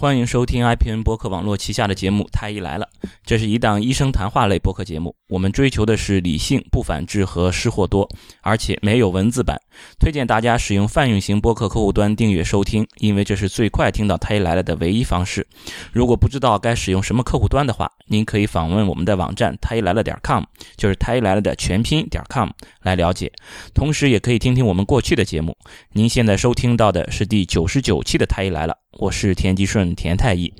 欢迎收听 IPN 博客网络旗下的节目《太医来了》，这是一档医生谈话类播客节目。我们追求的是理性、不反制和失货多，而且没有文字版。推荐大家使用泛用型播客客户端订阅收听，因为这是最快听到《太医来了》的唯一方式。如果不知道该使用什么客户端的话，您可以访问我们的网站太医来了点 com，就是太医来了的全拼点 com 来了解。同时，也可以听听我们过去的节目。您现在收听到的是第九十九期的《太医来了》。我是田吉顺，田太医。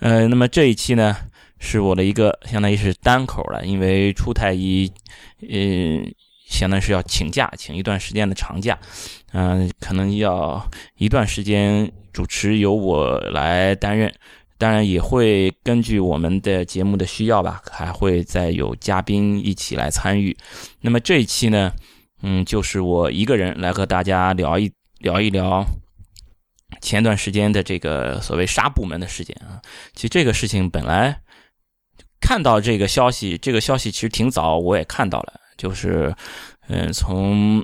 呃，那么这一期呢，是我的一个相当于是单口了，因为出太医，呃，相当于是要请假，请一段时间的长假，嗯，可能要一段时间主持由我来担任，当然也会根据我们的节目的需要吧，还会再有嘉宾一起来参与。那么这一期呢，嗯，就是我一个人来和大家聊一聊一聊。前段时间的这个所谓杀部门的事件啊，其实这个事情本来看到这个消息，这个消息其实挺早，我也看到了，就是嗯，从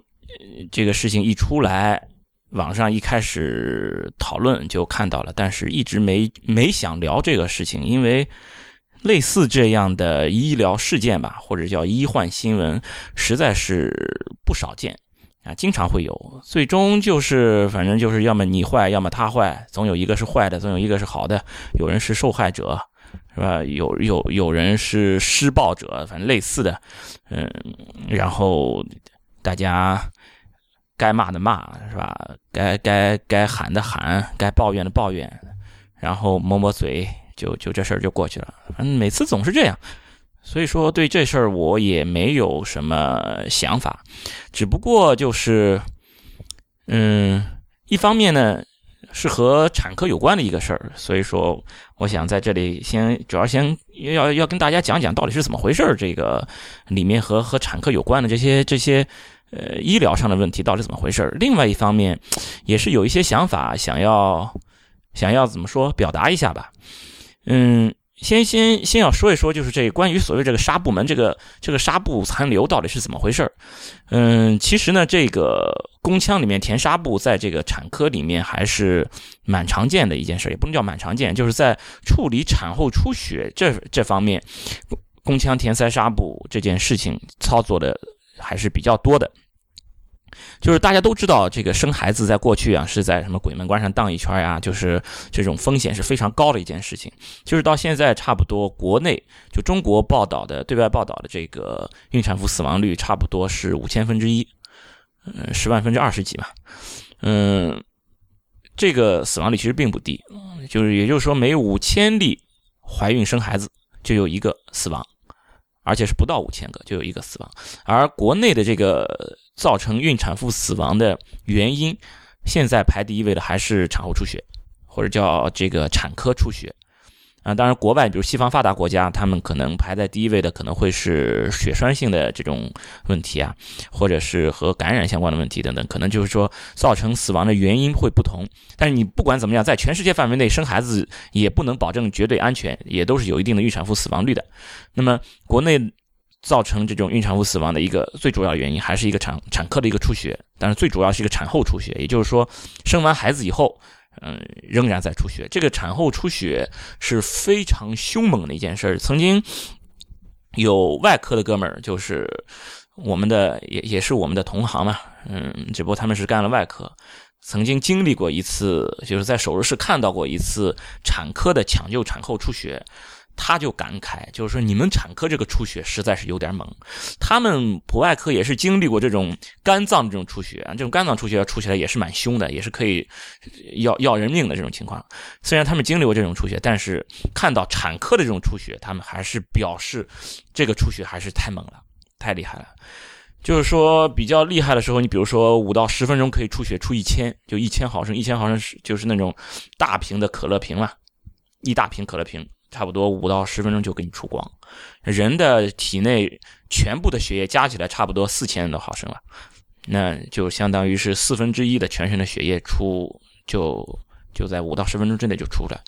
这个事情一出来，网上一开始讨论就看到了，但是一直没没想聊这个事情，因为类似这样的医疗事件吧，或者叫医患新闻，实在是不少见。啊，经常会有，最终就是反正就是要么你坏，要么他坏，总有一个是坏的，总有一个是好的。有人是受害者，是吧？有有有人是施暴者，反正类似的，嗯，然后大家该骂的骂，是吧？该该该喊的喊，该抱怨的抱怨，然后抹抹嘴，就就这事儿就过去了。反正每次总是这样。所以说，对这事儿我也没有什么想法，只不过就是，嗯，一方面呢是和产科有关的一个事儿，所以说我想在这里先主要先要要跟大家讲讲到底是怎么回事儿，这个里面和和产科有关的这些这些呃医疗上的问题到底怎么回事儿。另外一方面也是有一些想法想要想要怎么说表达一下吧，嗯。先先先要说一说，就是这关于所谓这个纱布门这个这个纱布残留到底是怎么回事儿？嗯，其实呢，这个宫腔里面填纱布，在这个产科里面还是蛮常见的一件事，也不能叫蛮常见，就是在处理产后出血这这方面，宫腔填塞纱布这件事情操作的还是比较多的。就是大家都知道，这个生孩子在过去啊，是在什么鬼门关上荡一圈呀？就是这种风险是非常高的一件事情。就是到现在，差不多国内就中国报道的对外报道的这个孕产妇死亡率，差不多是五千分之一，嗯，十万分之二十几嘛。嗯，这个死亡率其实并不低，就是也就是说，每五千例怀孕生孩子就有一个死亡。而且是不到五千个就有一个死亡，而国内的这个造成孕产妇死亡的原因，现在排第一位的还是产后出血，或者叫这个产科出血。啊，当然，国外比如西方发达国家，他们可能排在第一位的可能会是血栓性的这种问题啊，或者是和感染相关的问题等等，可能就是说造成死亡的原因会不同。但是你不管怎么样，在全世界范围内生孩子也不能保证绝对安全，也都是有一定的孕产妇死亡率的。那么国内造成这种孕产妇死亡的一个最主要原因，还是一个产产科的一个出血，但是最主要是一个产后出血，也就是说生完孩子以后。嗯，仍然在出血。这个产后出血是非常凶猛的一件事。曾经有外科的哥们儿，就是我们的，也也是我们的同行嘛。嗯，只不过他们是干了外科，曾经经历过一次，就是在手术室看到过一次产科的抢救产后出血。他就感慨，就是说你们产科这个出血实在是有点猛。他们普外科也是经历过这种肝脏这种出血，这种肝脏出血要出起来也是蛮凶的，也是可以要要人命的这种情况。虽然他们经历过这种出血，但是看到产科的这种出血，他们还是表示这个出血还是太猛了，太厉害了。就是说比较厉害的时候，你比如说五到十分钟可以出血出一千，就一千毫升，一千毫升是就是那种大瓶的可乐瓶了，一大瓶可乐瓶。差不多五到十分钟就给你出光，人的体内全部的血液加起来差不多四千多毫升了，那就相当于是四分之一的全身的血液出就就在五到十分钟之内就出来，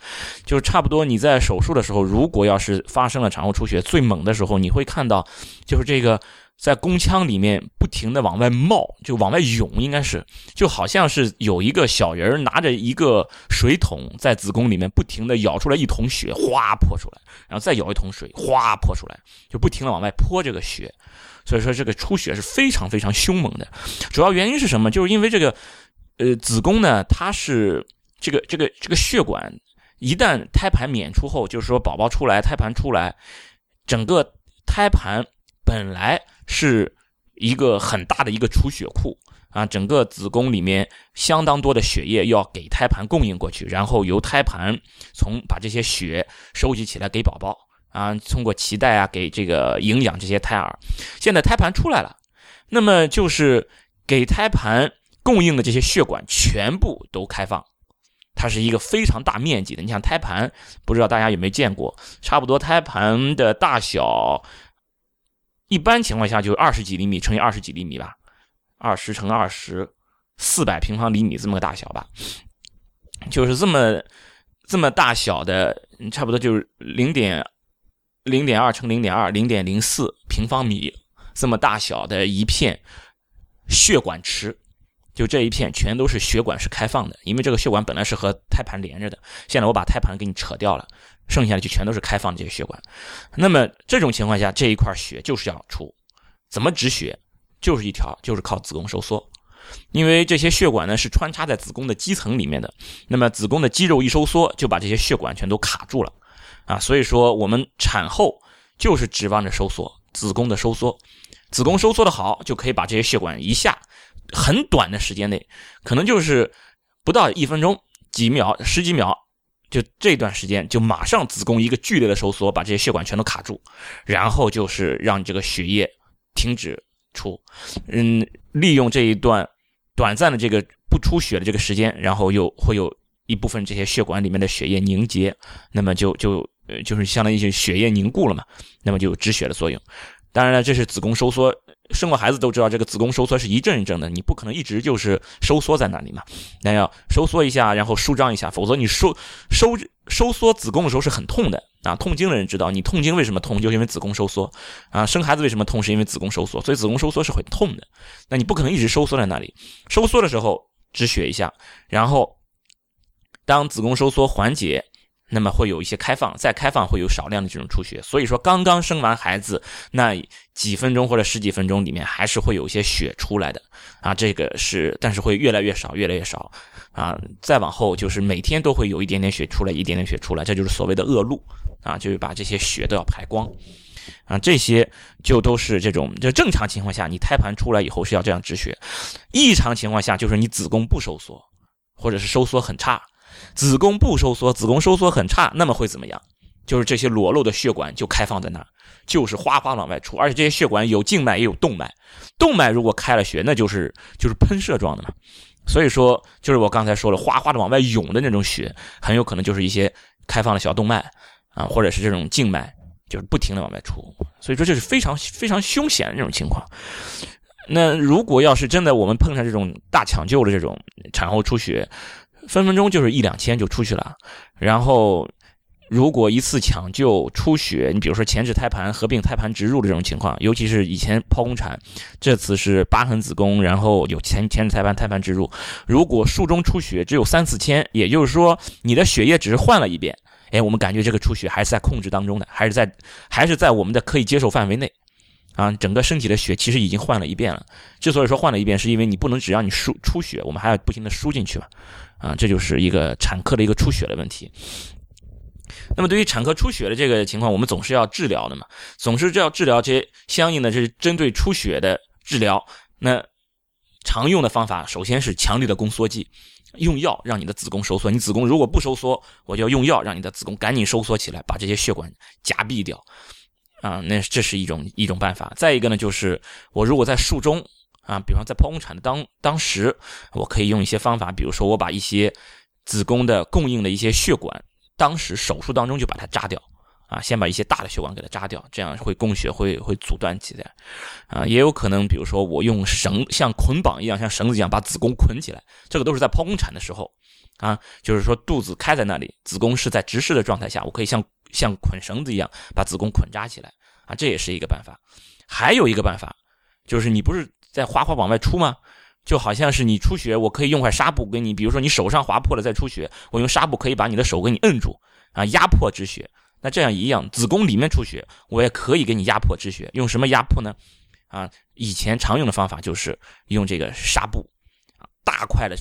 就差不多你在手术的时候，如果要是发生了产后出血最猛的时候，你会看到就是这个在宫腔里面不停的往外冒，就往外涌，应该是就好像是有一个小人拿着一个水桶在子宫里面不停的舀出来一桶血，哗泼出来，然后再舀一桶水，哗泼出来，就不停的往外泼这个血，所以说这个出血是非常非常凶猛的。主要原因是什么？就是因为这个呃子宫呢，它是这个这个这个血管一旦胎盘娩出后，就是说宝宝出来，胎盘出来，整个胎盘本来。是一个很大的一个储血库啊，整个子宫里面相当多的血液要给胎盘供应过去，然后由胎盘从把这些血收集起来给宝宝啊，通过脐带啊给这个营养这些胎儿。现在胎盘出来了，那么就是给胎盘供应的这些血管全部都开放，它是一个非常大面积的。你像胎盘，不知道大家有没有见过，差不多胎盘的大小。一般情况下就是二十几厘米乘以二十几厘米吧，二十乘二十，四百平方厘米这么个大小吧，就是这么这么大小的，差不多就是零点零点二乘零点二，零点零四平方米这么大小的一片血管池，就这一片全都是血管是开放的，因为这个血管本来是和胎盘连着的，现在我把胎盘给你扯掉了。剩下的就全都是开放的这些血管，那么这种情况下，这一块血就是要出，怎么止血？就是一条，就是靠子宫收缩，因为这些血管呢是穿插在子宫的肌层里面的，那么子宫的肌肉一收缩，就把这些血管全都卡住了，啊，所以说我们产后就是指望着收缩，子宫的收缩，子宫收缩的好，就可以把这些血管一下很短的时间内，可能就是不到一分钟、几秒、十几秒。就这段时间，就马上子宫一个剧烈的收缩，把这些血管全都卡住，然后就是让这个血液停止出，嗯，利用这一段短暂的这个不出血的这个时间，然后又会有一部分这些血管里面的血液凝结，那么就就呃就是相当于就血液凝固了嘛，那么就有止血的作用。当然了，这是子宫收缩。生过孩子都知道，这个子宫收缩是一阵一阵的，你不可能一直就是收缩在那里嘛。那要收缩一下，然后舒张一下，否则你收收收缩子宫的时候是很痛的啊。痛经的人知道，你痛经为什么痛，就是因为子宫收缩啊。生孩子为什么痛，是因为子宫收缩，所以子宫收缩是很痛的。那你不可能一直收缩在那里，收缩的时候止血一下，然后当子宫收缩缓解。那么会有一些开放，再开放会有少量的这种出血，所以说刚刚生完孩子那几分钟或者十几分钟里面还是会有一些血出来的。啊，这个是，但是会越来越少，越来越少。啊，再往后就是每天都会有一点点血出来，一点点血出来，这就是所谓的恶露。啊，就是把这些血都要排光。啊，这些就都是这种，就正常情况下你胎盘出来以后是要这样止血，异常情况下就是你子宫不收缩，或者是收缩很差。子宫不收缩，子宫收缩很差，那么会怎么样？就是这些裸露的血管就开放在那儿，就是哗哗往外出，而且这些血管有静脉也有动脉，动脉如果开了血，那就是就是喷射状的嘛。所以说，就是我刚才说了，哗哗的往外涌的那种血，很有可能就是一些开放的小动脉啊，或者是这种静脉，就是不停的往外出。所以说，这是非常非常凶险的这种情况。那如果要是真的我们碰上这种大抢救的这种产后出血，分分钟就是一两千就出去了，然后如果一次抢救出血，你比如说前置胎盘合并胎盘植入的这种情况，尤其是以前剖宫产，这次是疤痕子宫，然后有前前置胎盘胎盘植入，如果术中出血只有三四千，也就是说你的血液只是换了一遍，哎，我们感觉这个出血还是在控制当中的，还是在还是在我们的可以接受范围内。啊，整个身体的血其实已经换了一遍了。之所以说换了一遍，是因为你不能只让你输出血，我们还要不停的输进去嘛。啊，这就是一个产科的一个出血的问题。那么对于产科出血的这个情况，我们总是要治疗的嘛，总是要治疗这些相应的这是针对出血的治疗。那常用的方法，首先是强力的宫缩剂，用药让你的子宫收缩。你子宫如果不收缩，我就要用药让你的子宫赶紧收缩起来，把这些血管夹闭掉。啊，那这是一种一种办法。再一个呢，就是我如果在术中啊，比方在剖宫产的当当时，我可以用一些方法，比如说我把一些子宫的供应的一些血管，当时手术当中就把它扎掉啊，先把一些大的血管给它扎掉，这样会供血会会阻断起来啊。也有可能，比如说我用绳像捆绑一样，像绳子一样把子宫捆起来，这个都是在剖宫产的时候啊，就是说肚子开在那里，子宫是在直视的状态下，我可以像。像捆绳子一样把子宫捆扎起来啊，这也是一个办法。还有一个办法就是你不是在哗哗往外出吗？就好像是你出血，我可以用块纱布给你，比如说你手上划破了再出血，我用纱布可以把你的手给你摁住啊，压迫止血。那这样一样，子宫里面出血，我也可以给你压迫止血。用什么压迫呢？啊，以前常用的方法就是用这个纱布，啊，大块的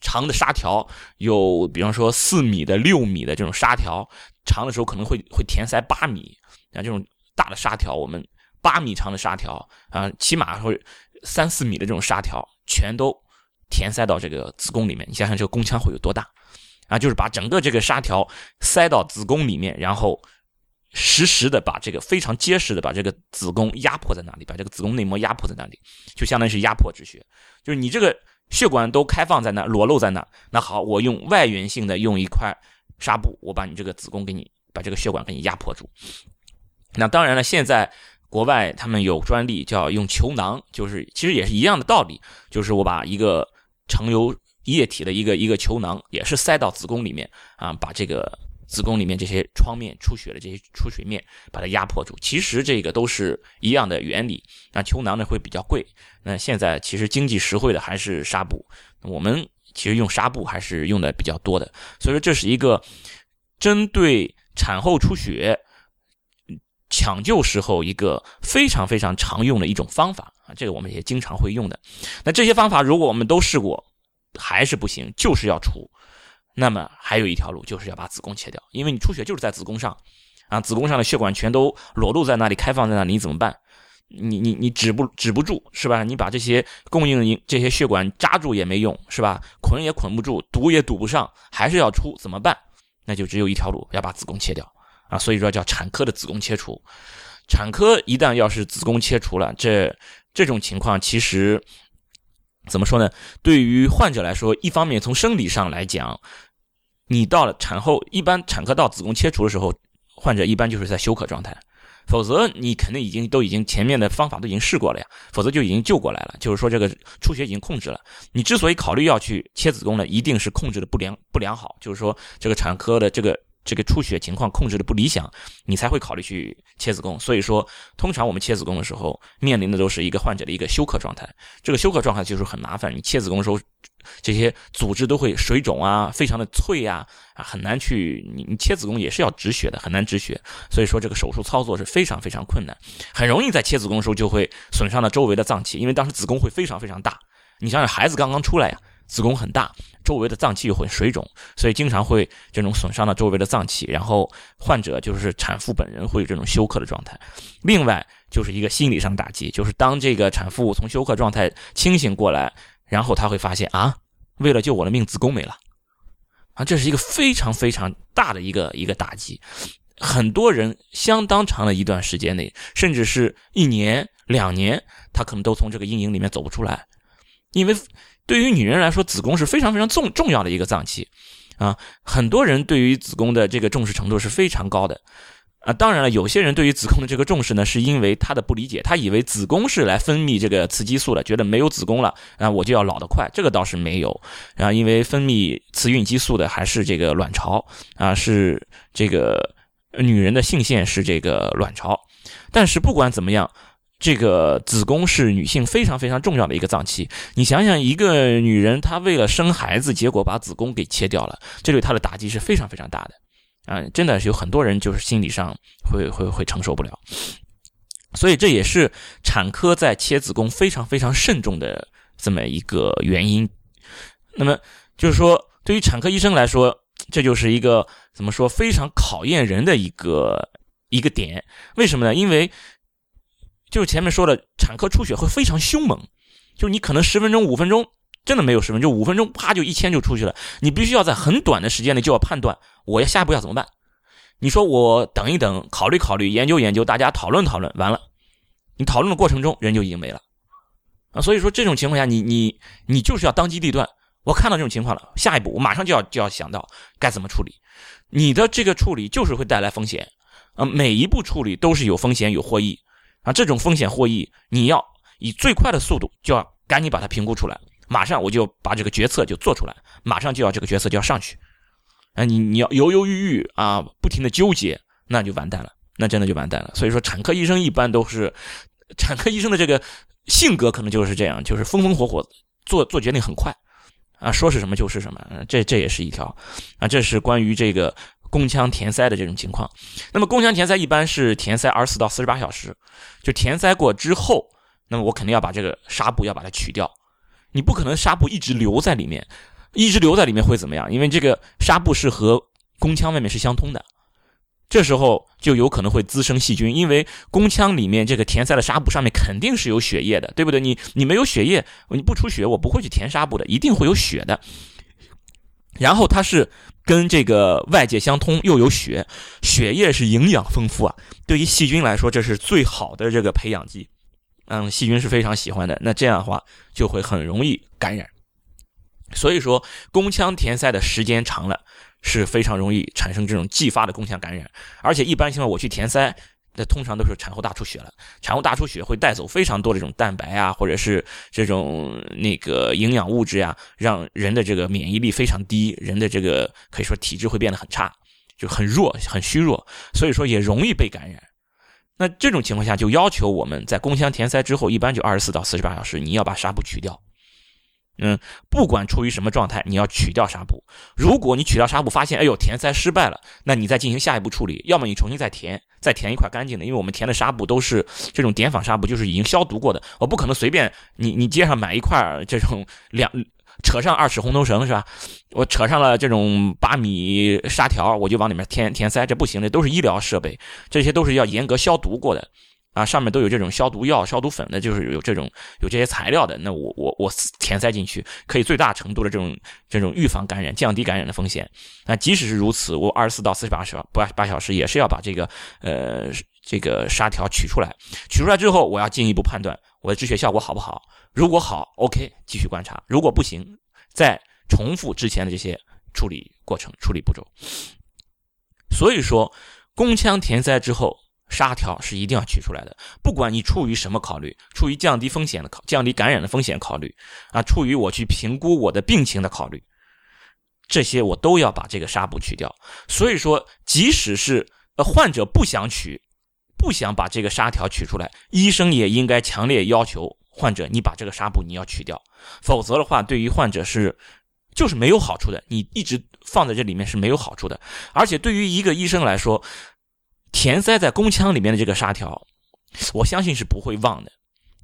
长的纱条，有比方说四米的、六米的这种纱条，长的时候可能会会填塞八米啊，这种大的纱条，我们八米长的纱条啊，起码会三四米的这种纱条，全都填塞到这个子宫里面。你想想这个宫腔会有多大？啊，就是把整个这个纱条塞到子宫里面，然后实时的把这个非常结实的把这个子宫压迫在那里，把这个子宫内膜压迫在那里，就相当于是压迫止血。就是你这个血管都开放在那，裸露在那，那好，我用外源性的用一块纱布，我把你这个子宫给你把这个血管给你压迫住。那当然了，现在国外他们有专利叫用球囊，就是其实也是一样的道理，就是我把一个盛有液体的一个一个球囊也是塞到子宫里面啊，把这个子宫里面这些创面出血的这些出血面把它压迫住。其实这个都是一样的原理。那球囊呢会比较贵。那现在其实经济实惠的还是纱布。我们其实用纱布还是用的比较多的。所以说这是一个针对产后出血抢救时候一个非常非常常用的一种方法啊。这个我们也经常会用的。那这些方法如果我们都试过。还是不行，就是要出。那么还有一条路，就是要把子宫切掉，因为你出血就是在子宫上，啊，子宫上的血管全都裸露在那里，开放在那里，你怎么办？你你你止不止不住是吧？你把这些供应这些血管扎住也没用是吧？捆也捆不住，堵也堵不上，还是要出，怎么办？那就只有一条路，要把子宫切掉啊。所以说叫产科的子宫切除。产科一旦要是子宫切除了，这这种情况其实。怎么说呢？对于患者来说，一方面从生理上来讲，你到了产后，一般产科到子宫切除的时候，患者一般就是在休克状态，否则你肯定已经都已经前面的方法都已经试过了呀，否则就已经救过来了。就是说这个出血已经控制了。你之所以考虑要去切子宫呢，一定是控制的不良不良好，就是说这个产科的这个。这个出血情况控制的不理想，你才会考虑去切子宫。所以说，通常我们切子宫的时候，面临的都是一个患者的一个休克状态。这个休克状态就是很麻烦。你切子宫的时候，这些组织都会水肿啊，非常的脆啊，啊，很难去。你你切子宫也是要止血的，很难止血。所以说，这个手术操作是非常非常困难，很容易在切子宫的时候就会损伤到周围的脏器，因为当时子宫会非常非常大。你想想，孩子刚刚出来呀。子宫很大，周围的脏器又会水肿，所以经常会这种损伤到周围的脏器，然后患者就是产妇本人会有这种休克的状态。另外就是一个心理上打击，就是当这个产妇从休克状态清醒过来，然后她会发现啊，为了救我的命，子宫没了，啊，这是一个非常非常大的一个一个打击。很多人相当长的一段时间内，甚至是一年两年，他可能都从这个阴影里面走不出来，因为。对于女人来说，子宫是非常非常重重要的一个脏器，啊，很多人对于子宫的这个重视程度是非常高的，啊，当然了，有些人对于子宫的这个重视呢，是因为他的不理解，他以为子宫是来分泌这个雌激素的，觉得没有子宫了，啊，我就要老得快，这个倒是没有，啊，因为分泌雌孕激素的还是这个卵巢，啊，是这个女人的性腺是这个卵巢，但是不管怎么样。这个子宫是女性非常非常重要的一个脏器。你想想，一个女人她为了生孩子，结果把子宫给切掉了，这对她的打击是非常非常大的啊！真的是有很多人就是心理上会会会承受不了。所以这也是产科在切子宫非常非常慎重的这么一个原因。那么就是说，对于产科医生来说，这就是一个怎么说非常考验人的一个一个点。为什么呢？因为就是前面说的，产科出血会非常凶猛，就你可能十分钟、五分钟真的没有十分钟，五分钟啪就一千就出去了。你必须要在很短的时间内就要判断我要下一步要怎么办。你说我等一等，考虑考虑，研究研究，大家讨论讨论，完了，你讨论的过程中人就已经没了啊。所以说这种情况下，你你你就是要当机立断。我看到这种情况了，下一步我马上就要就要想到该怎么处理。你的这个处理就是会带来风险啊，每一步处理都是有风险有获益。啊，这种风险获益，你要以最快的速度就要赶紧把它评估出来，马上我就把这个决策就做出来，马上就要这个决策就要上去。啊，你你要犹犹豫豫啊，不停的纠结，那就完蛋了，那真的就完蛋了。所以说，产科医生一般都是，产科医生的这个性格可能就是这样，就是风风火火，做做决定很快，啊，说是什么就是什么，这这也是一条，啊，这是关于这个宫腔填塞的这种情况。那么宫腔填塞一般是填塞二十四到四十八小时，就填塞过之后，那么我肯定要把这个纱布要把它取掉，你不可能纱布一直留在里面，一直留在里面会怎么样？因为这个纱布是和宫腔外面是相通的。这时候就有可能会滋生细菌，因为宫腔里面这个填塞的纱布上面肯定是有血液的，对不对？你你没有血液，你不出血，我不会去填纱布的，一定会有血的。然后它是跟这个外界相通，又有血，血液是营养丰富啊，对于细菌来说这是最好的这个培养基，嗯，细菌是非常喜欢的。那这样的话就会很容易感染，所以说宫腔填塞的时间长了。是非常容易产生这种继发的宫腔感染，而且一般情况我去填塞，那通常都是产后大出血了。产后大出血会带走非常多的这种蛋白啊，或者是这种那个营养物质呀，让人的这个免疫力非常低，人的这个可以说体质会变得很差，就很弱、很虚弱，所以说也容易被感染。那这种情况下，就要求我们在宫腔填塞之后，一般就二十四到四十八小时，你要把纱布取掉。嗯，不管处于什么状态，你要取掉纱布。如果你取掉纱布，发现哎呦填塞失败了，那你再进行下一步处理。要么你重新再填，再填一块干净的，因为我们填的纱布都是这种碘仿纱布，就是已经消毒过的。我不可能随便你你街上买一块这种 两扯上二尺红头绳是吧？我扯上了这种八米纱条，我就往里面填填塞，这不行的，都是医疗设备，这些都是要严格消毒过的。啊，上面都有这种消毒药、消毒粉的，就是有这种有这些材料的。那我我我填塞进去，可以最大程度的这种这种预防感染、降低感染的风险。那即使是如此，我二十四到四十八小八八小时也是要把这个呃这个纱条取出来。取出来之后，我要进一步判断我的止血效果好不好。如果好，OK，继续观察；如果不行，再重复之前的这些处理过程、处理步骤。所以说，宫腔填塞之后。纱条是一定要取出来的，不管你出于什么考虑，出于降低风险的考，降低感染的风险考虑，啊，出于我去评估我的病情的考虑，这些我都要把这个纱布取掉。所以说，即使是呃患者不想取，不想把这个纱条取出来，医生也应该强烈要求患者，你把这个纱布你要取掉，否则的话，对于患者是就是没有好处的，你一直放在这里面是没有好处的，而且对于一个医生来说。填塞在宫腔里面的这个纱条，我相信是不会忘的。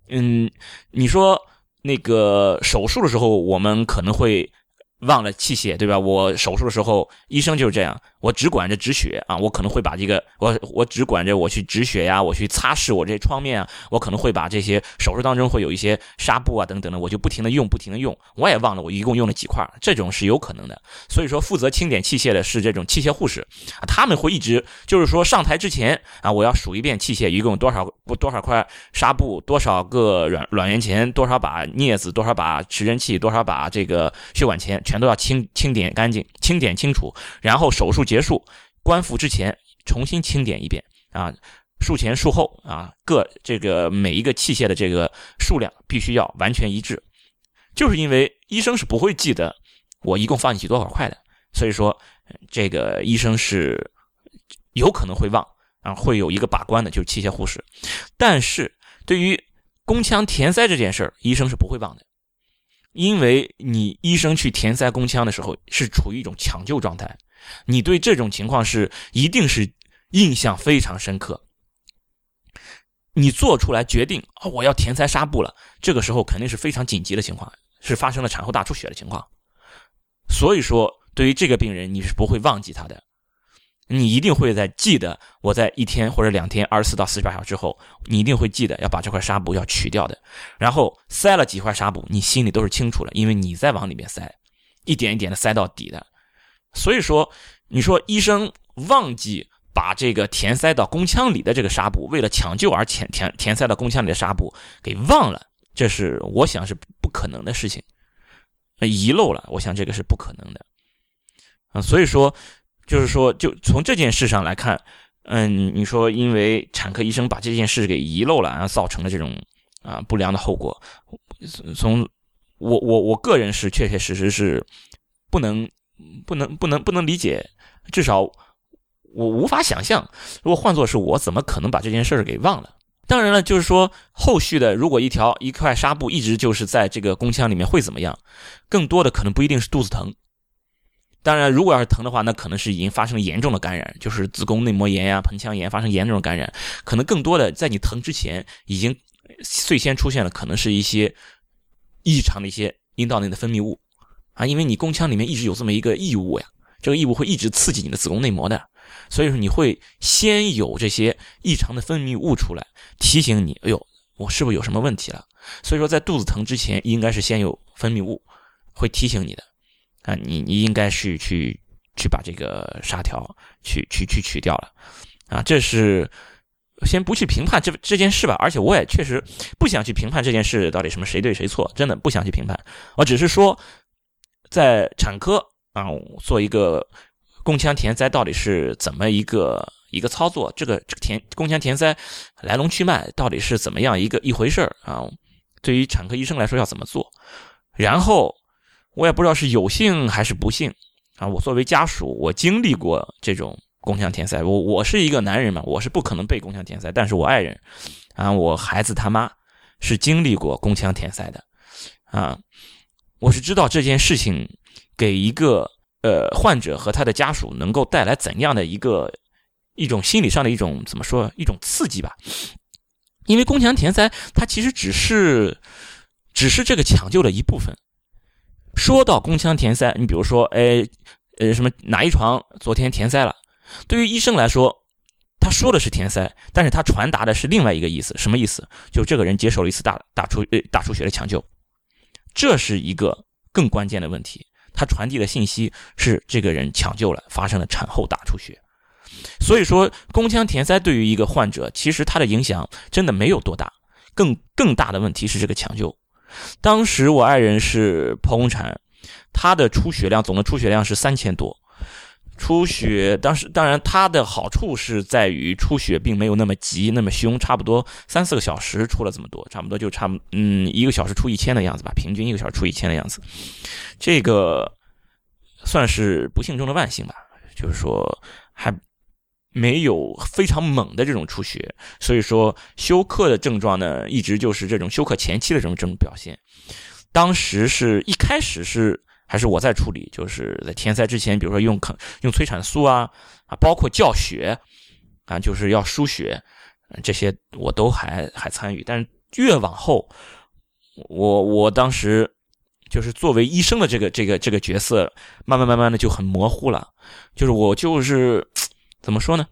嗯，你说那个手术的时候，我们可能会。忘了器械，对吧？我手术的时候，医生就是这样，我只管着止血啊，我可能会把这个，我我只管着我去止血呀，我去擦拭我这些创面啊，我可能会把这些手术当中会有一些纱布啊等等的，我就不停的用，不停的用，我也忘了我一共用了几块，这种是有可能的。所以说，负责清点器械的是这种器械护士，他们会一直就是说上台之前啊，我要数一遍器械一共多少多少块纱布，多少个软软圆钳，多少把镊子，多少把持针器，多少把这个血管钳。全都要清清点干净，清点清楚，然后手术结束，关腹之前重新清点一遍啊，术前术后啊，各这个每一个器械的这个数量必须要完全一致，就是因为医生是不会记得我一共放进去多少块的，所以说这个医生是有可能会忘啊，会有一个把关的，就是器械护士，但是对于宫腔填塞这件事儿，医生是不会忘的。因为你医生去填塞宫腔的时候是处于一种抢救状态，你对这种情况是一定是印象非常深刻。你做出来决定啊，我要填塞纱布了，这个时候肯定是非常紧急的情况，是发生了产后大出血的情况。所以说，对于这个病人，你是不会忘记他的。你一定会在记得，我在一天或者两天，二十四到四十八小时之后，你一定会记得要把这块纱布要取掉的。然后塞了几块纱布，你心里都是清楚了，因为你在往里面塞，一点一点的塞到底的。所以说，你说医生忘记把这个填塞到宫腔里的这个纱布，为了抢救而填填填塞到宫腔里的纱布给忘了，这是我想是不可能的事情，遗漏了，我想这个是不可能的。啊，所以说。就是说，就从这件事上来看，嗯，你说因为产科医生把这件事给遗漏了，然后造成了这种啊不良的后果，从我我我个人是确确实实是不能不能不能不能理解，至少我无法想象，如果换作是我，怎么可能把这件事给忘了？当然了，就是说后续的，如果一条一块纱布一直就是在这个宫腔里面会怎么样？更多的可能不一定是肚子疼。当然，如果要是疼的话，那可能是已经发生了严重的感染，就是子宫内膜炎呀、盆腔炎发生严重的感染。可能更多的在你疼之前，已经最先出现了，可能是一些异常的一些阴道内的分泌物啊，因为你宫腔里面一直有这么一个异物呀，这个异物会一直刺激你的子宫内膜的。所以说你会先有这些异常的分泌物出来，提醒你，哎呦，我是不是有什么问题了？所以说在肚子疼之前，应该是先有分泌物，会提醒你的，啊，你你应该是去去把这个纱条去去去取掉了，啊，这是先不去评判这这件事吧，而且我也确实不想去评判这件事到底什么谁对谁错，真的不想去评判，我只是说，在产科啊做一个。宫腔填塞到底是怎么一个一个操作？这个这个填宫腔填塞来龙去脉到底是怎么样一个一回事啊？对于产科医生来说要怎么做？然后我也不知道是有幸还是不幸啊！我作为家属，我经历过这种宫腔填塞。我我是一个男人嘛，我是不可能被宫腔填塞，但是我爱人啊，我孩子他妈是经历过宫腔填塞的啊！我是知道这件事情给一个。呃，患者和他的家属能够带来怎样的一个一种心理上的一种怎么说一种刺激吧？因为宫腔填塞它其实只是只是这个抢救的一部分。说到宫腔填塞，你比如说，哎，呃，什么哪一床昨天填塞了？对于医生来说，他说的是填塞，但是他传达的是另外一个意思，什么意思？就这个人接受了一次大大出呃大出血的抢救，这是一个更关键的问题。他传递的信息是这个人抢救了，发生了产后大出血。所以说，宫腔填塞对于一个患者，其实它的影响真的没有多大。更更大的问题是这个抢救。当时我爱人是剖宫产，她的出血量总的出血量是三千多。出血当时当然它的好处是在于出血并没有那么急那么凶，差不多三四个小时出了这么多，差不多就差嗯一个小时出一千的样子吧，平均一个小时出一千的样子，这个算是不幸中的万幸吧，就是说还没有非常猛的这种出血，所以说休克的症状呢一直就是这种休克前期的这种这种表现，当时是一开始是。还是我在处理，就是在填塞之前，比如说用抗用催产素啊啊，包括教血啊，就是要输血，这些我都还还参与。但是越往后，我我当时就是作为医生的这个这个这个角色，慢慢慢慢的就很模糊了。就是我就是怎么说呢？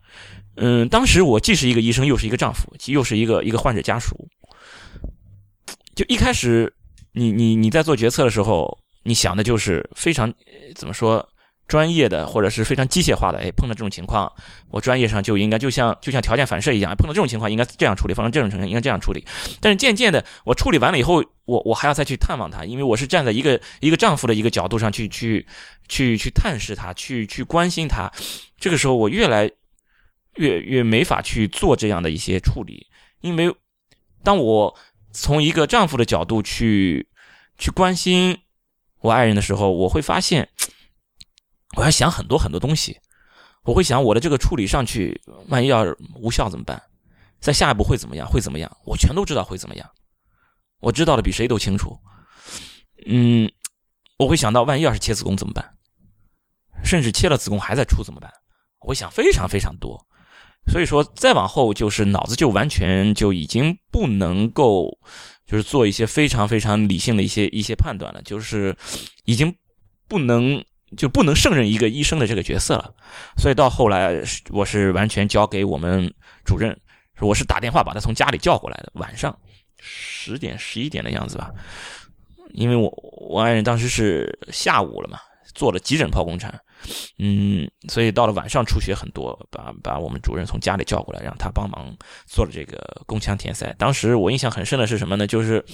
嗯，当时我既是一个医生，又是一个丈夫，又是一个一个患者家属。就一开始，你你你在做决策的时候。你想的就是非常怎么说专业的，或者是非常机械化的。哎，碰到这种情况，我专业上就应该就像就像条件反射一样，碰到这种情况应该这样处理，碰到这种情况应该这样处理。但是渐渐的，我处理完了以后，我我还要再去探望他，因为我是站在一个一个丈夫的一个角度上去去去去探视他，去去关心他。这个时候，我越来越越没法去做这样的一些处理，因为当我从一个丈夫的角度去去关心。我爱人的时候，我会发现，我要想很多很多东西。我会想我的这个处理上去，万一要无效怎么办？在下一步会怎么样？会怎么样？我全都知道会怎么样。我知道的比谁都清楚。嗯，我会想到万一要是切子宫怎么办？甚至切了子宫还在出怎么办？我会想非常非常多。所以说，再往后就是脑子就完全就已经不能够。就是做一些非常非常理性的一些一些判断了，就是已经不能就不能胜任一个医生的这个角色了，所以到后来我是完全交给我们主任，我是打电话把他从家里叫过来的，晚上十点十一点的样子吧，因为我我爱人当时是下午了嘛，做了急诊剖宫产。嗯，所以到了晚上出血很多，把把我们主任从家里叫过来，让他帮忙做了这个宫腔填塞。当时我印象很深的是什么呢？就是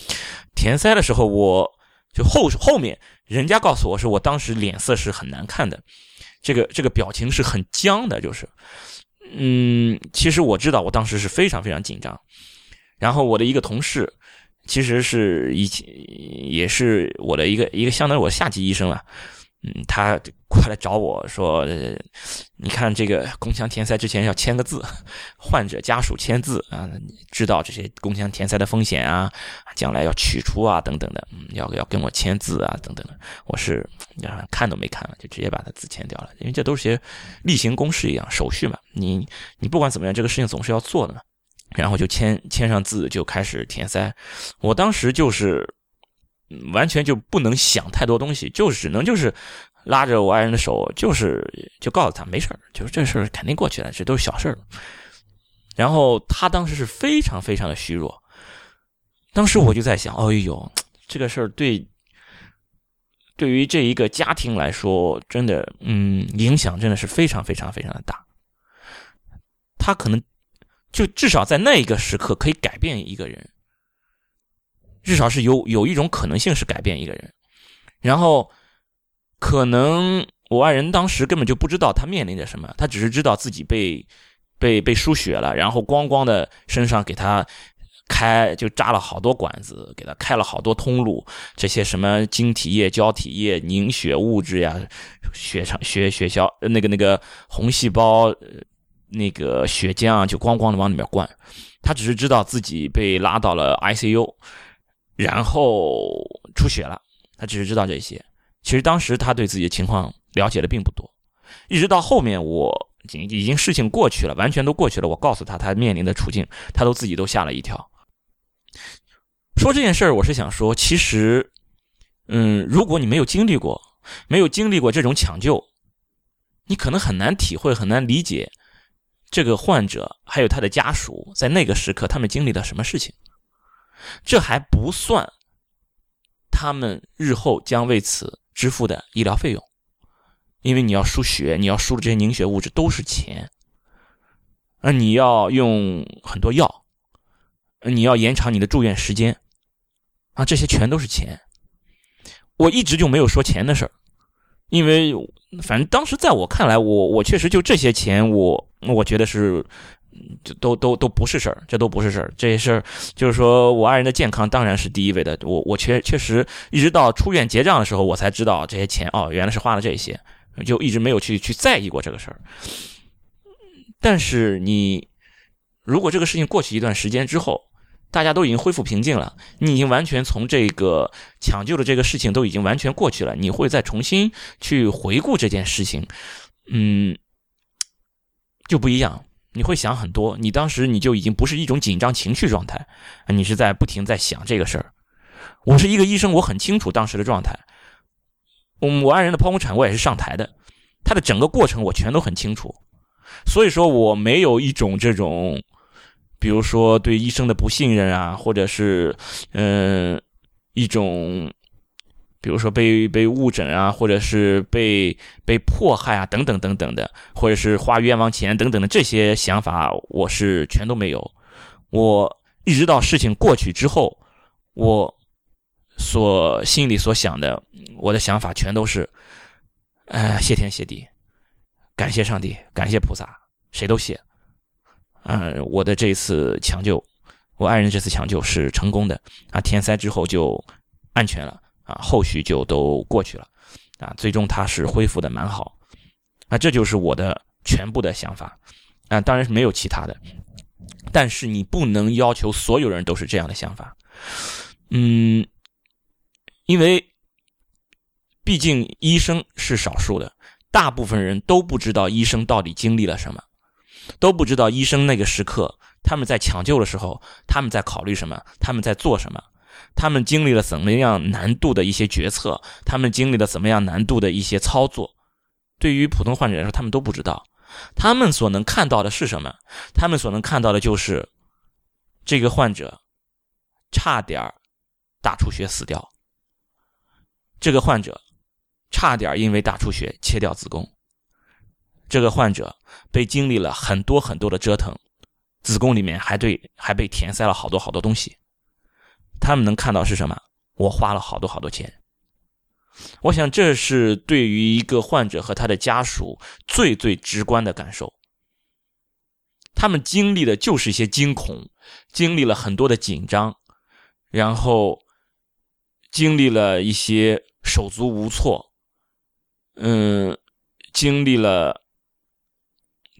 填塞的时候，我就后后面人家告诉我是我当时脸色是很难看的，这个这个表情是很僵的，就是嗯，其实我知道我当时是非常非常紧张。然后我的一个同事，其实是以前也是我的一个一个相当于我下级医生啊。嗯，他过来找我说：“你看这个宫腔填塞之前要签个字，患者家属签字啊，知道这些宫腔填塞的风险啊，将来要取出啊等等的，嗯，要要跟我签字啊等等的。”我是看都没看了，就直接把他字签掉了，因为这都是些例行公事一样手续嘛。你你不管怎么样，这个事情总是要做的嘛。然后就签签上字，就开始填塞。我当时就是。完全就不能想太多东西，就只能就是拉着我爱人的手，就是就告诉他没事儿，就是这事儿肯定过去了，这都是小事儿。然后他当时是非常非常的虚弱，当时我就在想，哎呦，这个事儿对对于这一个家庭来说，真的，嗯，影响真的是非常非常非常的大。他可能就至少在那一个时刻可以改变一个人。至少是有有一种可能性是改变一个人，然后可能我爱人当时根本就不知道他面临着什么，他只是知道自己被被被输血了，然后咣咣的身上给他开就扎了好多管子，给他开了好多通路，这些什么晶体液、胶体液、凝血物质呀、血肠血血小那个那个红细胞那个血浆啊就咣咣的往里面灌，他只是知道自己被拉到了 ICU。然后出血了，他只是知道这些。其实当时他对自己的情况了解的并不多，一直到后面我已经已经事情过去了，完全都过去了。我告诉他他面临的处境，他都自己都吓了一跳。说这件事儿，我是想说，其实，嗯，如果你没有经历过，没有经历过这种抢救，你可能很难体会，很难理解这个患者还有他的家属在那个时刻他们经历了什么事情。这还不算，他们日后将为此支付的医疗费用，因为你要输血，你要输的这些凝血物质都是钱，而你要用很多药，你要延长你的住院时间，啊，这些全都是钱。我一直就没有说钱的事儿，因为反正当时在我看来，我我确实就这些钱，我我觉得是。这都都都不是事儿，这都不是事儿。这些事儿就是说我爱人的健康当然是第一位的。我我确确实一直到出院结账的时候，我才知道这些钱哦，原来是花了这些，就一直没有去去在意过这个事儿。但是你如果这个事情过去一段时间之后，大家都已经恢复平静了，你已经完全从这个抢救的这个事情都已经完全过去了，你会再重新去回顾这件事情，嗯，就不一样。你会想很多，你当时你就已经不是一种紧张情绪状态，你是在不停在想这个事儿。我是一个医生，我很清楚当时的状态。我我爱人的剖宫产我也是上台的，他的整个过程我全都很清楚，所以说我没有一种这种，比如说对医生的不信任啊，或者是嗯一种。比如说被被误诊啊，或者是被被迫害啊，等等等等的，或者是花冤枉钱等等的这些想法，我是全都没有。我一直到事情过去之后，我所心里所想的，我的想法全都是，哎，谢天谢地，感谢上帝，感谢菩萨，谁都谢。嗯，我的这次抢救，我爱人这次抢救是成功的啊，填塞之后就安全了。啊，后续就都过去了，啊，最终他是恢复的蛮好，啊，这就是我的全部的想法，啊，当然是没有其他的，但是你不能要求所有人都是这样的想法，嗯，因为毕竟医生是少数的，大部分人都不知道医生到底经历了什么，都不知道医生那个时刻他们在抢救的时候他们在考虑什么，他们在做什么。他们经历了怎么样难度的一些决策？他们经历了怎么样难度的一些操作？对于普通患者来说，他们都不知道。他们所能看到的是什么？他们所能看到的就是这个患者差点大出血死掉。这个患者差点因为大出血切掉子宫。这个患者被经历了很多很多的折腾，子宫里面还对还被填塞了好多好多东西。他们能看到是什么？我花了好多好多钱。我想这是对于一个患者和他的家属最最直观的感受。他们经历的就是一些惊恐，经历了很多的紧张，然后经历了一些手足无措，嗯，经历了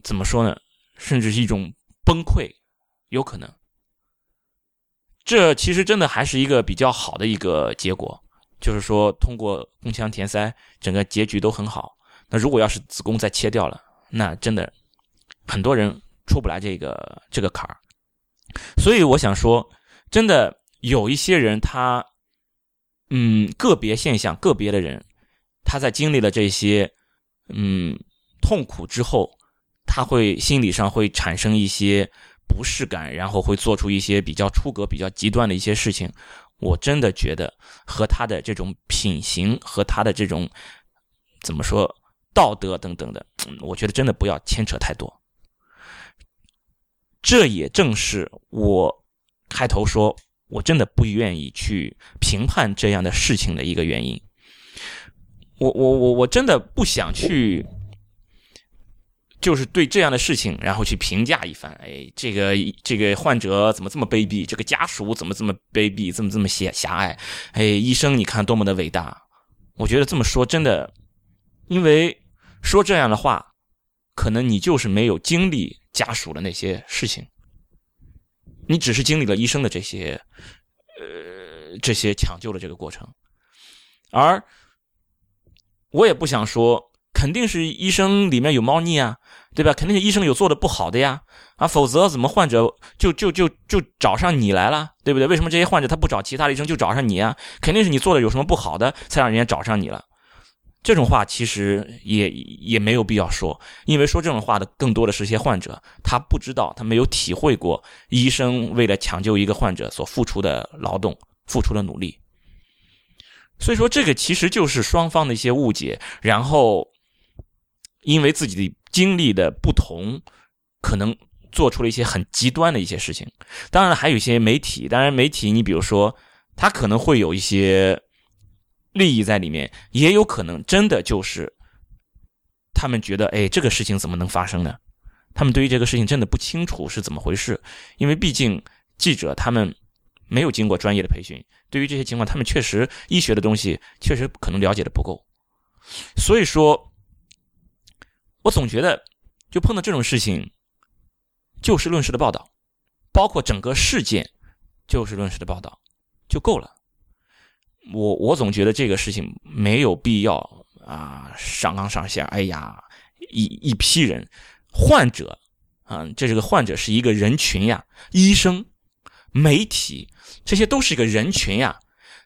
怎么说呢？甚至是一种崩溃，有可能。这其实真的还是一个比较好的一个结果，就是说通过宫腔填塞，整个结局都很好。那如果要是子宫再切掉了，那真的很多人出不来这个这个坎儿。所以我想说，真的有一些人他。嗯，个别现象，个别的人，他在经历了这些，嗯，痛苦之后，他会心理上会产生一些不适感，然后会做出一些比较出格、比较极端的一些事情。我真的觉得和他的这种品行和他的这种怎么说道德等等的，我觉得真的不要牵扯太多。这也正是我开头说。我真的不愿意去评判这样的事情的一个原因。我我我我真的不想去，就是对这样的事情，然后去评价一番。哎，这个这个患者怎么这么卑鄙？这个家属怎么这么卑鄙？这么这么狭狭隘？哎，医生你看多么的伟大？我觉得这么说真的，因为说这样的话，可能你就是没有经历家属的那些事情。你只是经历了医生的这些，呃，这些抢救的这个过程，而我也不想说，肯定是医生里面有猫腻啊，对吧？肯定是医生有做的不好的呀，啊，否则怎么患者就就就就找上你来了，对不对？为什么这些患者他不找其他的医生就找上你啊？肯定是你做的有什么不好的，才让人家找上你了。这种话其实也也没有必要说，因为说这种话的更多的是些患者，他不知道，他没有体会过医生为了抢救一个患者所付出的劳动、付出的努力。所以说，这个其实就是双方的一些误解，然后因为自己的经历的不同，可能做出了一些很极端的一些事情。当然了，还有一些媒体，当然媒体，你比如说，他可能会有一些。利益在里面，也有可能真的就是他们觉得，哎，这个事情怎么能发生呢？他们对于这个事情真的不清楚是怎么回事，因为毕竟记者他们没有经过专业的培训，对于这些情况，他们确实医学的东西确实可能了解的不够。所以说，我总觉得，就碰到这种事情，就事论事的报道，包括整个事件就事论事的报道就够了。我我总觉得这个事情没有必要啊，上纲上线。哎呀，一一批人，患者啊，这这个患者是一个人群呀，医生、媒体，这些都是一个人群呀，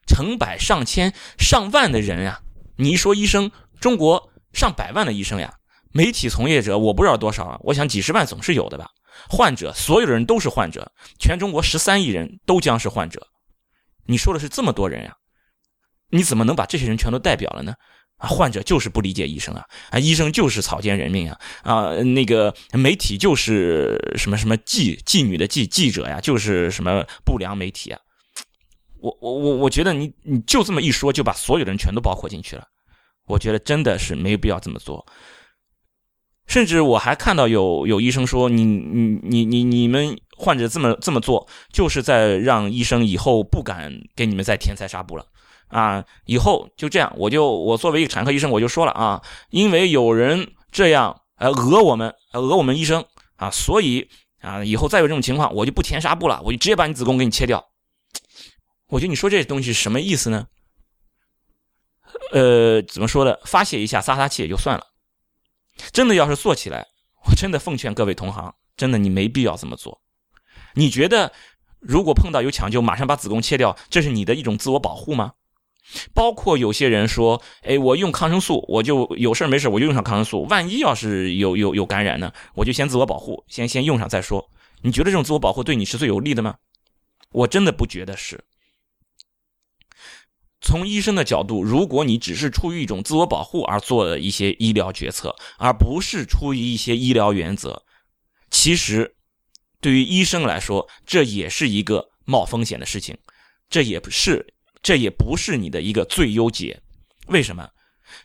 成百上千上万的人呀。你一说医生，中国上百万的医生呀，媒体从业者我不知道多少啊，我想几十万总是有的吧。患者，所有的人都是患者，全中国十三亿人都将是患者。你说的是这么多人呀？你怎么能把这些人全都代表了呢？啊，患者就是不理解医生啊，啊，医生就是草菅人命啊，啊，那个媒体就是什么什么妓妓女的妓记者呀，就是什么不良媒体啊。我我我我觉得你你就这么一说，就把所有的人全都包括进去了。我觉得真的是没有必要这么做。甚至我还看到有有医生说，你你你你你们患者这么这么做，就是在让医生以后不敢给你们再填塞纱布了。啊，以后就这样，我就我作为一个产科医生，我就说了啊，因为有人这样呃讹我们，讹我们医生啊，所以啊，以后再有这种情况，我就不填纱布了，我就直接把你子宫给你切掉。我觉得你说这东西什么意思呢？呃，怎么说的？发泄一下，撒撒气也就算了。真的要是做起来，我真的奉劝各位同行，真的你没必要这么做。你觉得如果碰到有抢救，马上把子宫切掉，这是你的一种自我保护吗？包括有些人说，哎，我用抗生素，我就有事没事我就用上抗生素。万一要是有有有感染呢，我就先自我保护，先先用上再说。你觉得这种自我保护对你是最有利的吗？我真的不觉得是。从医生的角度，如果你只是出于一种自我保护而做的一些医疗决策，而不是出于一些医疗原则，其实对于医生来说，这也是一个冒风险的事情，这也不是。这也不是你的一个最优解，为什么？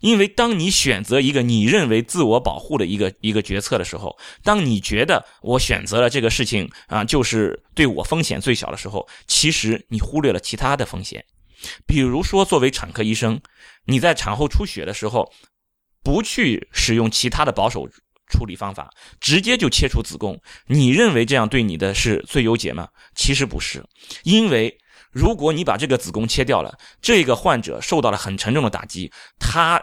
因为当你选择一个你认为自我保护的一个一个决策的时候，当你觉得我选择了这个事情啊，就是对我风险最小的时候，其实你忽略了其他的风险。比如说，作为产科医生，你在产后出血的时候，不去使用其他的保守处理方法，直接就切除子宫，你认为这样对你的是最优解吗？其实不是，因为如果你把这个子宫切掉了，这个患者受到了很沉重的打击，他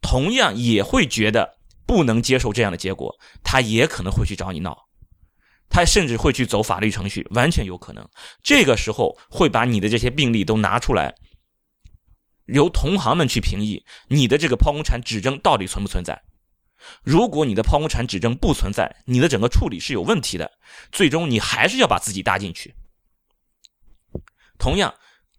同样也会觉得不能接受这样的结果，他也可能会去找你闹。他甚至会去走法律程序，完全有可能。这个时候会把你的这些病例都拿出来，由同行们去评议你的这个剖宫产指征到底存不存在。如果你的剖宫产指征不存在，你的整个处理是有问题的，最终你还是要把自己搭进去。同样，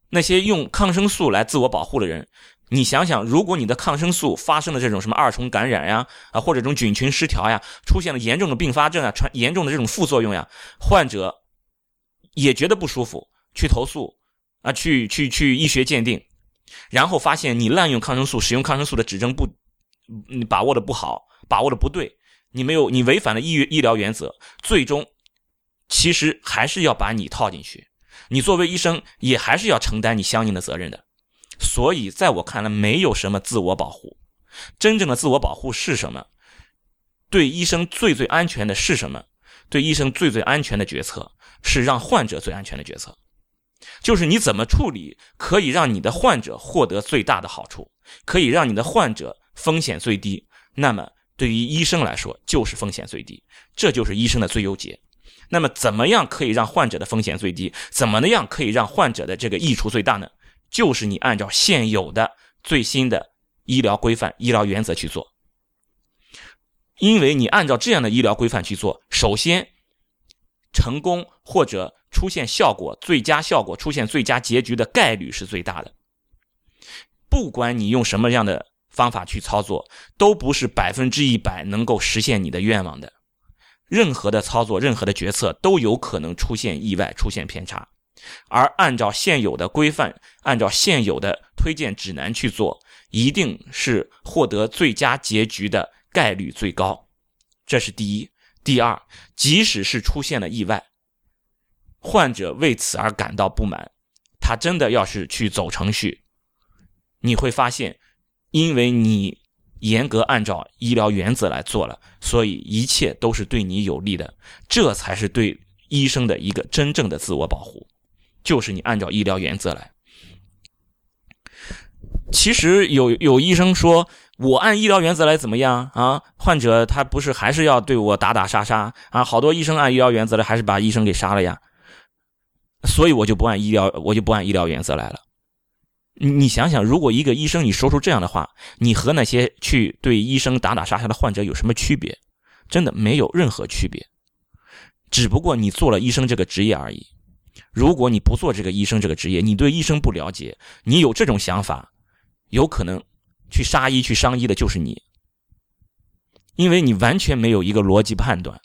那些用抗生素来自我保护的人。你想想，如果你的抗生素发生了这种什么二重感染呀，啊或者这种菌群失调呀，出现了严重的并发症啊，传严重的这种副作用呀，患者也觉得不舒服，去投诉啊，去去去医学鉴定，然后发现你滥用抗生素，使用抗生素的指征不，你把握的不好，把握的不对，你没有你违反了医医疗原则，最终其实还是要把你套进去，你作为医生也还是要承担你相应的责任的。所以，在我看来，没有什么自我保护。真正的自我保护是什么？对医生最最安全的是什么？对医生最最安全的决策是让患者最安全的决策，就是你怎么处理可以让你的患者获得最大的好处，可以让你的患者风险最低。那么，对于医生来说，就是风险最低，这就是医生的最优解。那么，怎么样可以让患者的风险最低？怎么样可以让患者的这个益处最大呢？就是你按照现有的最新的医疗规范、医疗原则去做，因为你按照这样的医疗规范去做，首先成功或者出现效果、最佳效果、出现最佳结局的概率是最大的。不管你用什么样的方法去操作，都不是百分之一百能够实现你的愿望的。任何的操作、任何的决策都有可能出现意外、出现偏差。而按照现有的规范，按照现有的推荐指南去做，一定是获得最佳结局的概率最高。这是第一。第二，即使是出现了意外，患者为此而感到不满，他真的要是去走程序，你会发现，因为你严格按照医疗原则来做了，所以一切都是对你有利的。这才是对医生的一个真正的自我保护。就是你按照医疗原则来。其实有有医生说，我按医疗原则来怎么样啊？患者他不是还是要对我打打杀杀啊？好多医生按医疗原则来，还是把医生给杀了呀。所以我就不按医疗，我就不按医疗原则来了。你想想，如果一个医生你说出这样的话，你和那些去对医生打打杀杀的患者有什么区别？真的没有任何区别，只不过你做了医生这个职业而已。如果你不做这个医生这个职业，你对医生不了解，你有这种想法，有可能去杀医去伤医的就是你，因为你完全没有一个逻辑判断，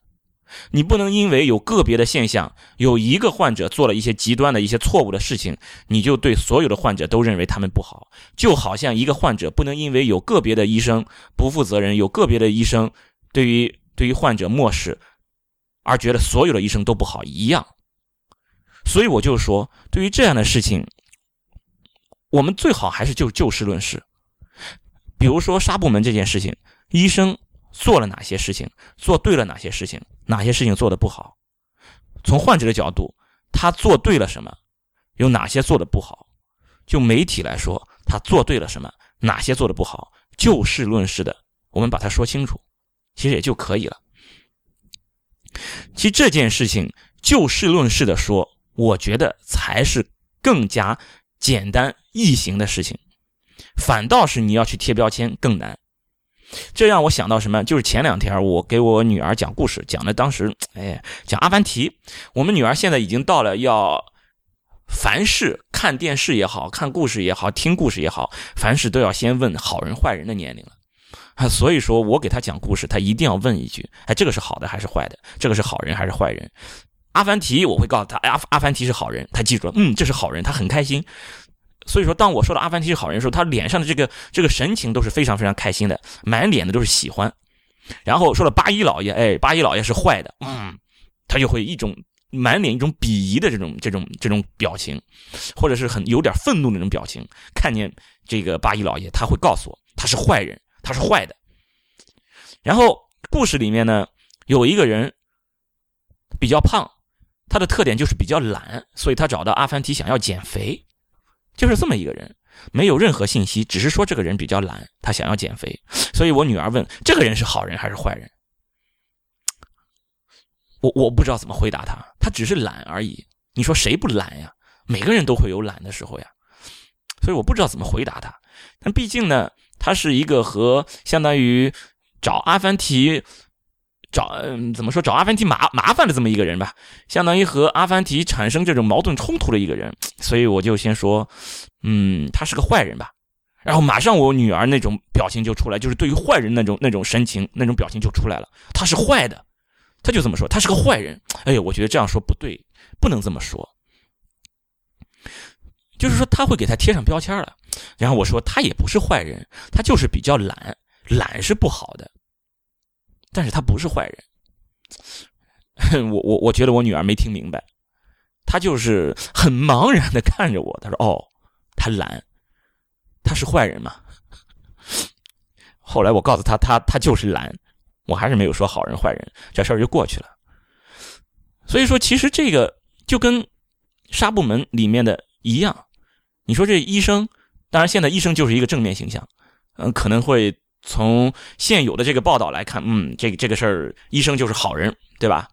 你不能因为有个别的现象，有一个患者做了一些极端的一些错误的事情，你就对所有的患者都认为他们不好，就好像一个患者不能因为有个别的医生不负责任，有个别的医生对于对于患者漠视，而觉得所有的医生都不好一样。所以我就说，对于这样的事情，我们最好还是就就事论事。比如说杀部门这件事情，医生做了哪些事情，做对了哪些事情，哪些事情做的不好？从患者的角度，他做对了什么？有哪些做的不好？就媒体来说，他做对了什么？哪些做的不好？就事论事的，我们把它说清楚，其实也就可以了。其实这件事情就事论事的说。我觉得才是更加简单易行的事情，反倒是你要去贴标签更难。这让我想到什么？就是前两天我给我女儿讲故事，讲的当时，哎，讲阿凡提。我们女儿现在已经到了要凡事看电视也好看故事也好听故事也好，凡事都要先问好人坏人的年龄了。所以说我给她讲故事，她一定要问一句：哎，这个是好的还是坏的？这个是好人还是坏人？阿凡提，我会告诉他，阿阿凡提是好人，他记住了，嗯，这是好人，他很开心。所以说，当我说到阿凡提是好人的时候，他脸上的这个这个神情都是非常非常开心的，满脸的都是喜欢。然后说了八一老爷，哎，八一老爷是坏的，嗯，他就会一种满脸一种鄙夷的这种这种这种表情，或者是很有点愤怒的那种表情。看见这个八一老爷，他会告诉我他是坏人，他是坏的。然后故事里面呢，有一个人比较胖，他的特点就是比较懒，所以他找到阿凡提想要减肥，就是这么一个人，没有任何信息，只是说这个人比较懒，他想要减肥。所以我女儿问这个人是好人还是坏人，我我不知道怎么回答他，他只是懒而已。你说谁不懒呀？每个人都会有懒的时候呀，所以我不知道怎么回答他。但毕竟呢，他是一个和相当于找阿凡提找嗯怎么说找阿凡提麻麻烦的这么一个人吧，相当于和阿凡提产生这种矛盾冲突的一个人，所以我就先说，嗯，他是个坏人吧。然后马上我女儿那种表情就出来，就是对于坏人那种那种神情那种表情就出来了。他是坏的，他就这么说，他是个坏人。哎呀，我觉得这样说不对，不能这么说。就是说他会给他贴上标签了，然后我说他也不是坏人，他就是比较懒，懒是不好的，但是他不是坏人。我我我觉得我女儿没听明白，她就是很茫然的看着我，她说：“哦，他懒，他是坏人嘛？”后来我告诉他，他他就是懒，我还是没有说好人坏人，这事儿就过去了。所以说，其实这个就跟纱布门里面的一样。你说这医生，当然现在医生就是一个正面形象，嗯，可能会从现有的这个报道来看，嗯，这个这个事儿，医生就是好人，对吧？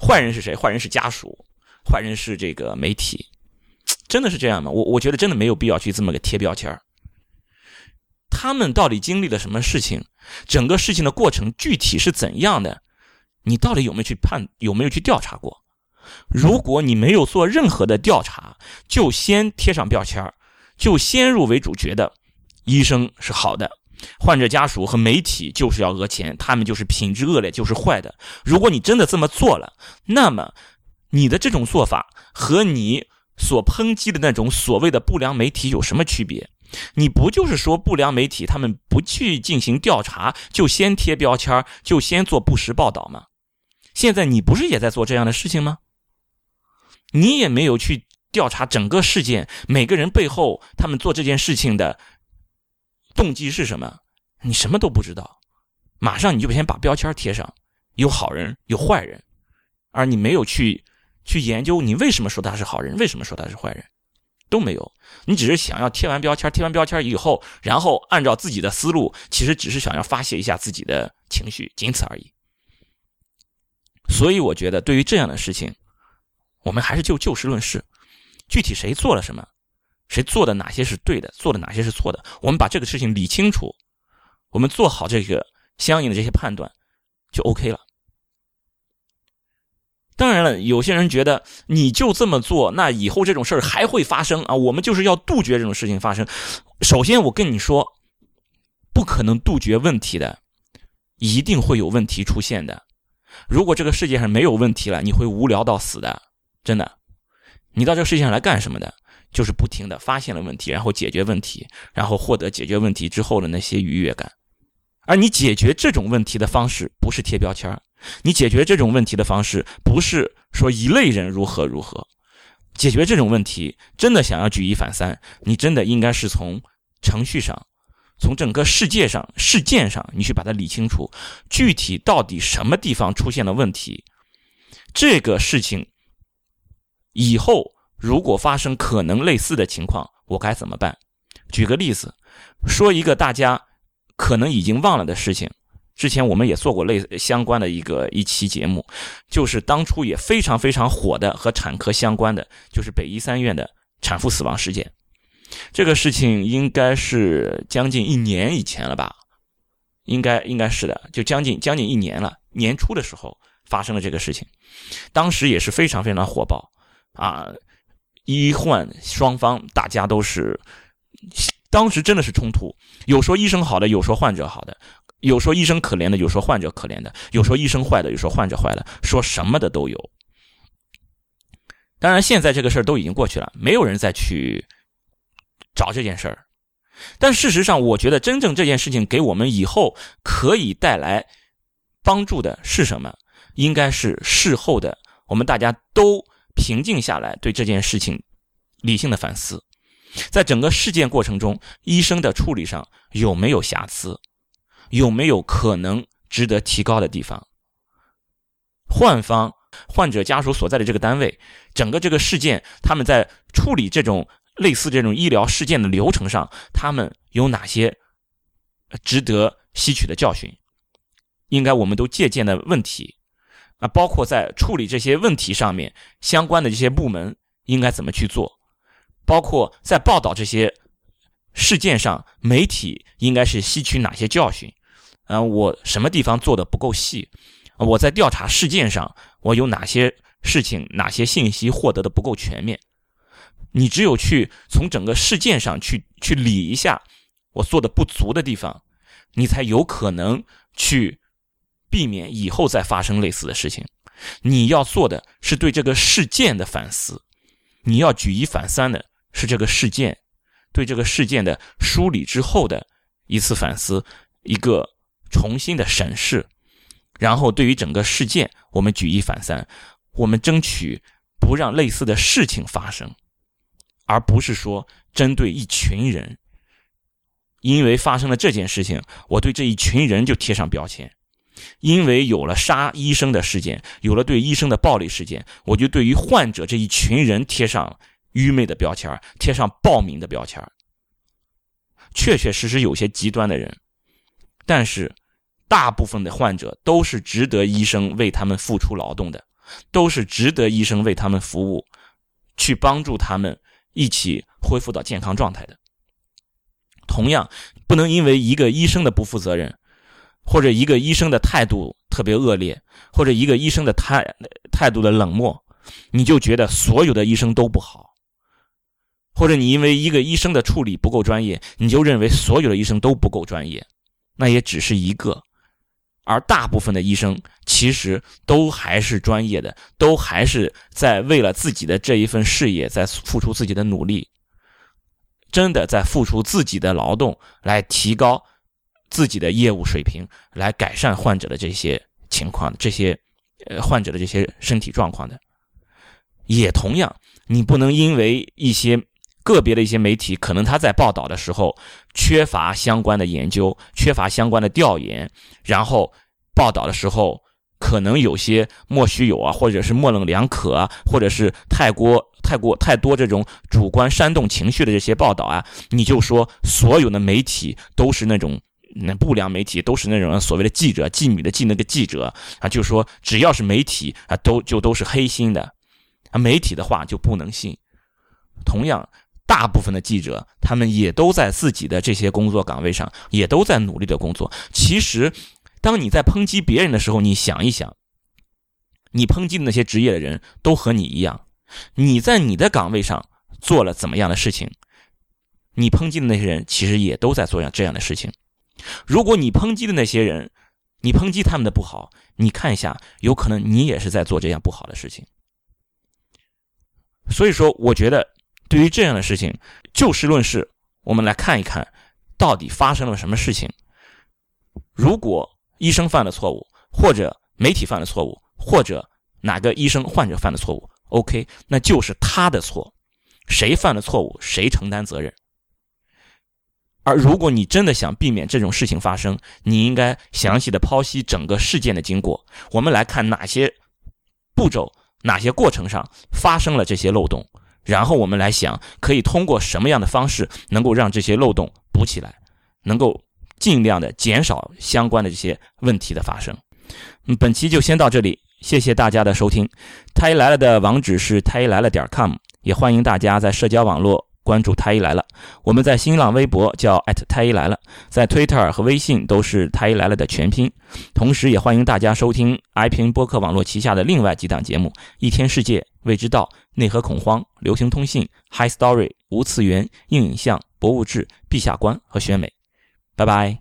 坏人是谁？坏人是家属，坏人是这个媒体，真的是这样吗？我我觉得真的没有必要去这么个贴标签他们到底经历了什么事情？整个事情的过程具体是怎样的？你到底有没有去判？有没有去调查过？如果你没有做任何的调查，就先贴上标签就先入为主觉得医生是好的，患者家属和媒体就是要讹钱，他们就是品质恶劣，就是坏的。如果你真的这么做了，那么你的这种做法和你所抨击的那种所谓的不良媒体有什么区别？你不就是说不良媒体他们不去进行调查，就先贴标签就先做不实报道吗？现在你不是也在做这样的事情吗？你也没有去调查整个事件，每个人背后他们做这件事情的动机是什么？你什么都不知道，马上你就先把标签贴上，有好人有坏人，而你没有去去研究你为什么说他是好人，为什么说他是坏人，都没有。你只是想要贴完标签，贴完标签以后，然后按照自己的思路，其实只是想要发泄一下自己的情绪，仅此而已。所以我觉得，对于这样的事情。我们还是就就事论事，具体谁做了什么，谁做的哪些是对的，做的哪些是错的，我们把这个事情理清楚，我们做好这个相应的这些判断，就 OK 了。当然了，有些人觉得你就这么做，那以后这种事儿还会发生啊？我们就是要杜绝这种事情发生。首先，我跟你说，不可能杜绝问题的，一定会有问题出现的。如果这个世界上没有问题了，你会无聊到死的。真的，你到这个世界上来干什么的？就是不停的发现了问题，然后解决问题，然后获得解决问题之后的那些愉悦感。而你解决这种问题的方式，不是贴标签你解决这种问题的方式，不是说一类人如何如何。解决这种问题，真的想要举一反三，你真的应该是从程序上，从整个世界上事件上，你去把它理清楚，具体到底什么地方出现了问题，这个事情。以后如果发生可能类似的情况，我该怎么办？举个例子，说一个大家可能已经忘了的事情。之前我们也做过类相关的一个一期节目，就是当初也非常非常火的和产科相关的，就是北医三院的产妇死亡事件。这个事情应该是将近一年以前了吧？应该应该是的，就将近将近一年了。年初的时候发生了这个事情，当时也是非常非常火爆。啊，医患双方大家都是，当时真的是冲突，有说医生好的，有说患者好的，有说医生可怜的，有说患者可怜的，有说医生坏的，有说患者坏的，说什么的都有。当然，现在这个事儿都已经过去了，没有人再去找这件事儿。但事实上，我觉得真正这件事情给我们以后可以带来帮助的是什么？应该是事后的，我们大家都。平静下来，对这件事情理性的反思，在整个事件过程中，医生的处理上有没有瑕疵，有没有可能值得提高的地方。患方、患者家属所在的这个单位，整个这个事件，他们在处理这种类似这种医疗事件的流程上，他们有哪些值得吸取的教训？应该我们都借鉴的问题啊，包括在处理这些问题上面，相关的这些部门应该怎么去做？包括在报道这些事件上，媒体应该是吸取哪些教训？啊，我什么地方做的不够细？我在调查事件上，我有哪些事情、哪些信息获得的不够全面？你只有去从整个事件上去去理一下我做的不足的地方，你才有可能去避免以后再发生类似的事情。你要做的是对这个事件的反思，你要举一反三的是这个事件，对这个事件的梳理之后的一次反思，一个重新的审视。然后，对于整个事件，我们举一反三，我们争取不让类似的事情发生，而不是说针对一群人，因为发生了这件事情，我对这一群人就贴上标签；因为有了杀医生的事件，有了对医生的暴力事件，我就对于患者这一群人贴上愚昧的标签，贴上暴民的标签。确确实实有些极端的人，但是。大部分的患者都是值得医生为他们付出劳动的，都是值得医生为他们服务，去帮助他们一起恢复到健康状态的。同样，不能因为一个医生的不负责任，或者一个医生的态度特别恶劣，或者一个医生的态态度的冷漠，你就觉得所有的医生都不好，或者你因为一个医生的处理不够专业，你就认为所有的医生都不够专业，那也只是一个。而大部分的医生其实都还是专业的，都还是在为了自己的这一份事业在付出自己的努力，真的在付出自己的劳动来提高自己的业务水平，来改善患者的这些情况，这些呃患者的这些身体状况的。也同样，你不能因为一些个别的一些媒体可能他在报道的时候缺乏相关的研究，缺乏相关的调研，然后。报道的时候，可能有些莫须有啊，或者是模棱两可啊，或者是太过、太过、太多这种主观煽动情绪的这些报道啊，你就说所有的媒体都是那种那不良媒体，都是那种所谓的记者、妓女的记那个记者啊，就说只要是媒体啊，都就都是黑心的啊，媒体的话就不能信。同样，大部分的记者他们也都在自己的这些工作岗位上，也都在努力的工作。其实。当你在抨击别人的时候，你想一想，你抨击的那些职业的人都和你一样，你在你的岗位上做了怎么样的事情？你抨击的那些人其实也都在做样这样的事情。如果你抨击的那些人，你抨击他们的不好，你看一下，有可能你也是在做这样不好的事情。所以说，我觉得对于这样的事情，就事论事，我们来看一看，到底发生了什么事情。如果医生犯了错误，或者媒体犯了错误，或者哪个医生患者犯的错误，OK，那就是他的错，谁犯了错误，谁承担责任。而如果你真的想避免这种事情发生，你应该详细的剖析整个事件的经过，我们来看哪些步骤、哪些过程上发生了这些漏洞，然后我们来想可以通过什么样的方式能够让这些漏洞补起来，能够。尽量的减少相关的这些问题的发生。本期就先到这里，谢谢大家的收听。太医来了的网址是太医来了点 com，也欢迎大家在社交网络关注太医来了。我们在新浪微博叫太医来了，在 Twitter 和微信都是太医来了的全拼。同时，也欢迎大家收听 iPn 播客网络旗下的另外几档节目：一天世界、未知道、内核恐慌、流行通信、High Story、无次元、硬影像、博物志、陛下观和选美。拜拜。